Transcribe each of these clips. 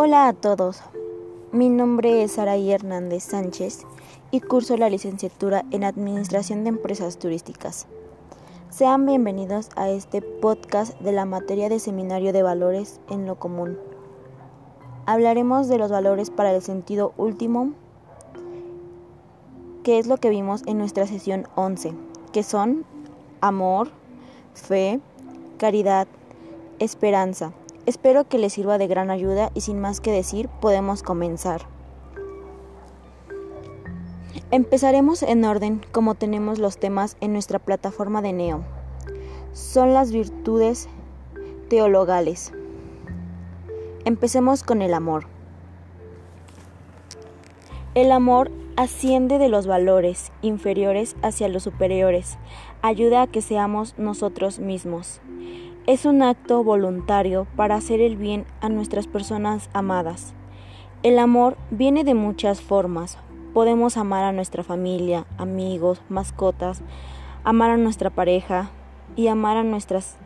Hola a todos, mi nombre es Saraí Hernández Sánchez y curso la licenciatura en Administración de Empresas Turísticas. Sean bienvenidos a este podcast de la materia de Seminario de Valores en lo Común. Hablaremos de los valores para el sentido último, que es lo que vimos en nuestra sesión 11, que son amor, fe, caridad, esperanza. Espero que les sirva de gran ayuda y sin más que decir, podemos comenzar. Empezaremos en orden como tenemos los temas en nuestra plataforma de Neo. Son las virtudes teologales. Empecemos con el amor. El amor asciende de los valores inferiores hacia los superiores, ayuda a que seamos nosotros mismos. Es un acto voluntario para hacer el bien a nuestras personas amadas. El amor viene de muchas formas. Podemos amar a nuestra familia, amigos, mascotas, amar a nuestra pareja y amar a nuestras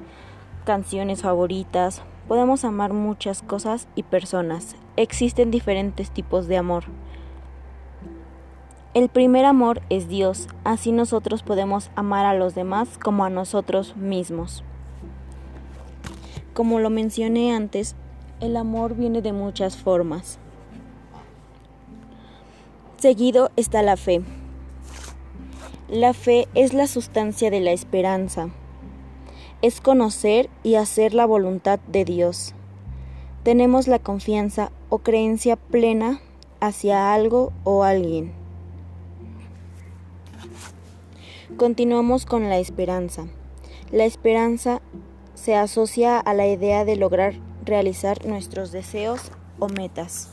canciones favoritas. Podemos amar muchas cosas y personas. Existen diferentes tipos de amor. El primer amor es Dios, así nosotros podemos amar a los demás como a nosotros mismos. Como lo mencioné antes, el amor viene de muchas formas. Seguido está la fe. La fe es la sustancia de la esperanza. Es conocer y hacer la voluntad de Dios. Tenemos la confianza o creencia plena hacia algo o alguien. Continuamos con la esperanza. La esperanza se asocia a la idea de lograr realizar nuestros deseos o metas.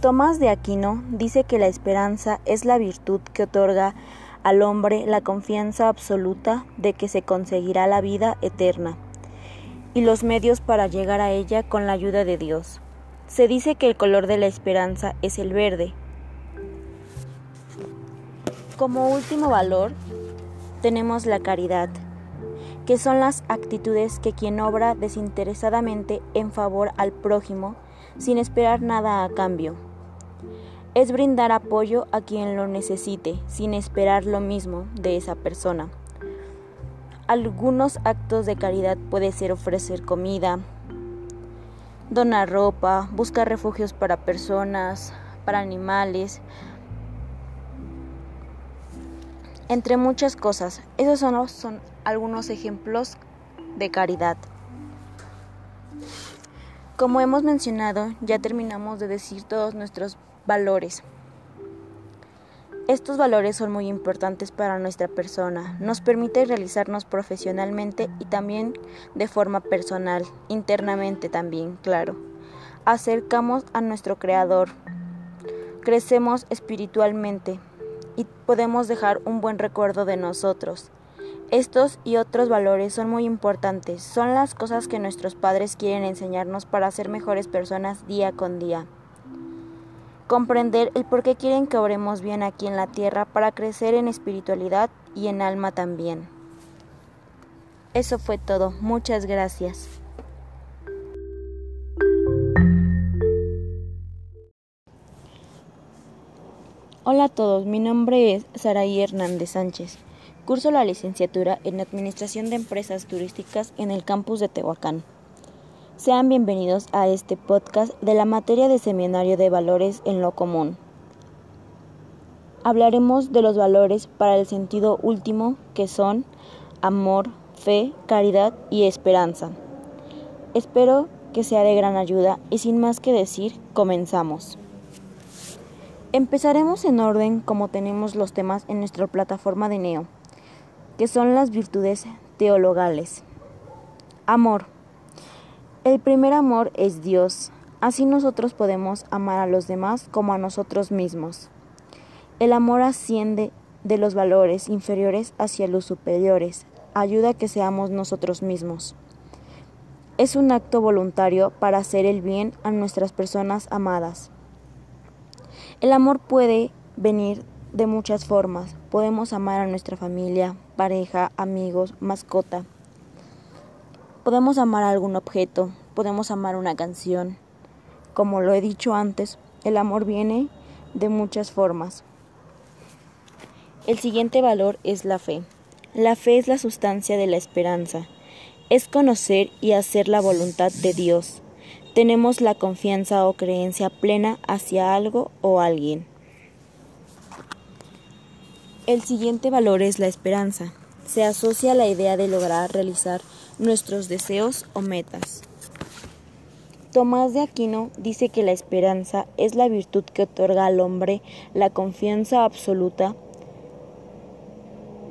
Tomás de Aquino dice que la esperanza es la virtud que otorga al hombre la confianza absoluta de que se conseguirá la vida eterna y los medios para llegar a ella con la ayuda de Dios. Se dice que el color de la esperanza es el verde. Como último valor, tenemos la caridad, que son las actitudes que quien obra desinteresadamente en favor al prójimo sin esperar nada a cambio. Es brindar apoyo a quien lo necesite sin esperar lo mismo de esa persona. Algunos actos de caridad puede ser ofrecer comida, donar ropa, buscar refugios para personas, para animales, entre muchas cosas. Esos son, son algunos ejemplos de caridad. Como hemos mencionado, ya terminamos de decir todos nuestros valores. Estos valores son muy importantes para nuestra persona. Nos permite realizarnos profesionalmente y también de forma personal, internamente también, claro. Acercamos a nuestro Creador. Crecemos espiritualmente y podemos dejar un buen recuerdo de nosotros. Estos y otros valores son muy importantes, son las cosas que nuestros padres quieren enseñarnos para ser mejores personas día con día. Comprender el por qué quieren que obremos bien aquí en la tierra para crecer en espiritualidad y en alma también. Eso fue todo, muchas gracias. Hola a todos, mi nombre es Saraí Hernández Sánchez. Curso la licenciatura en Administración de Empresas Turísticas en el campus de Tehuacán. Sean bienvenidos a este podcast de la materia de Seminario de Valores en lo Común. Hablaremos de los valores para el sentido último que son amor, fe, caridad y esperanza. Espero que sea de gran ayuda y sin más que decir, comenzamos. Empezaremos en orden como tenemos los temas en nuestra plataforma de Neo, que son las virtudes teologales. Amor. El primer amor es Dios. Así nosotros podemos amar a los demás como a nosotros mismos. El amor asciende de los valores inferiores hacia los superiores, ayuda a que seamos nosotros mismos. Es un acto voluntario para hacer el bien a nuestras personas amadas. El amor puede venir de muchas formas. Podemos amar a nuestra familia, pareja, amigos, mascota. Podemos amar algún objeto, podemos amar una canción. Como lo he dicho antes, el amor viene de muchas formas. El siguiente valor es la fe. La fe es la sustancia de la esperanza. Es conocer y hacer la voluntad de Dios. Tenemos la confianza o creencia plena hacia algo o alguien. El siguiente valor es la esperanza. Se asocia a la idea de lograr realizar nuestros deseos o metas. Tomás de Aquino dice que la esperanza es la virtud que otorga al hombre la confianza absoluta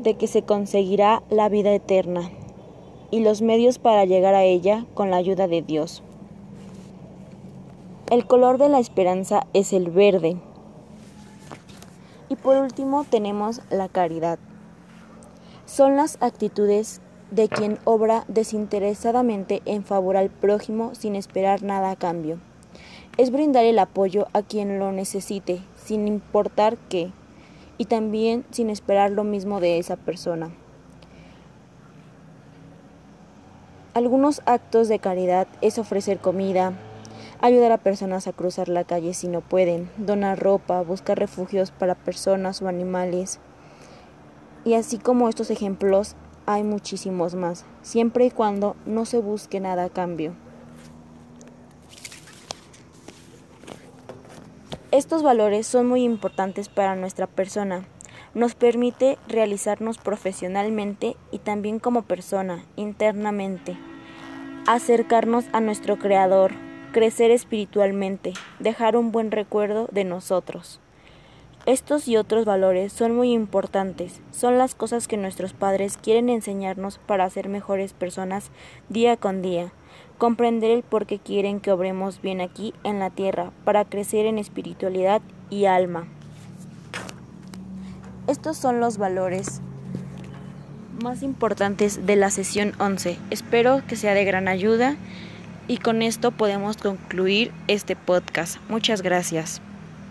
de que se conseguirá la vida eterna y los medios para llegar a ella con la ayuda de Dios. El color de la esperanza es el verde. Y por último tenemos la caridad. Son las actitudes de quien obra desinteresadamente en favor al prójimo sin esperar nada a cambio. Es brindar el apoyo a quien lo necesite, sin importar qué y también sin esperar lo mismo de esa persona. Algunos actos de caridad es ofrecer comida, ayudar a personas a cruzar la calle si no pueden, donar ropa, buscar refugios para personas o animales. Y así como estos ejemplos, hay muchísimos más, siempre y cuando no se busque nada a cambio. Estos valores son muy importantes para nuestra persona. Nos permite realizarnos profesionalmente y también como persona, internamente. Acercarnos a nuestro Creador, crecer espiritualmente, dejar un buen recuerdo de nosotros. Estos y otros valores son muy importantes, son las cosas que nuestros padres quieren enseñarnos para ser mejores personas día con día comprender el por qué quieren que obremos bien aquí en la tierra, para crecer en espiritualidad y alma. Estos son los valores más importantes de la sesión 11. Espero que sea de gran ayuda y con esto podemos concluir este podcast. Muchas gracias.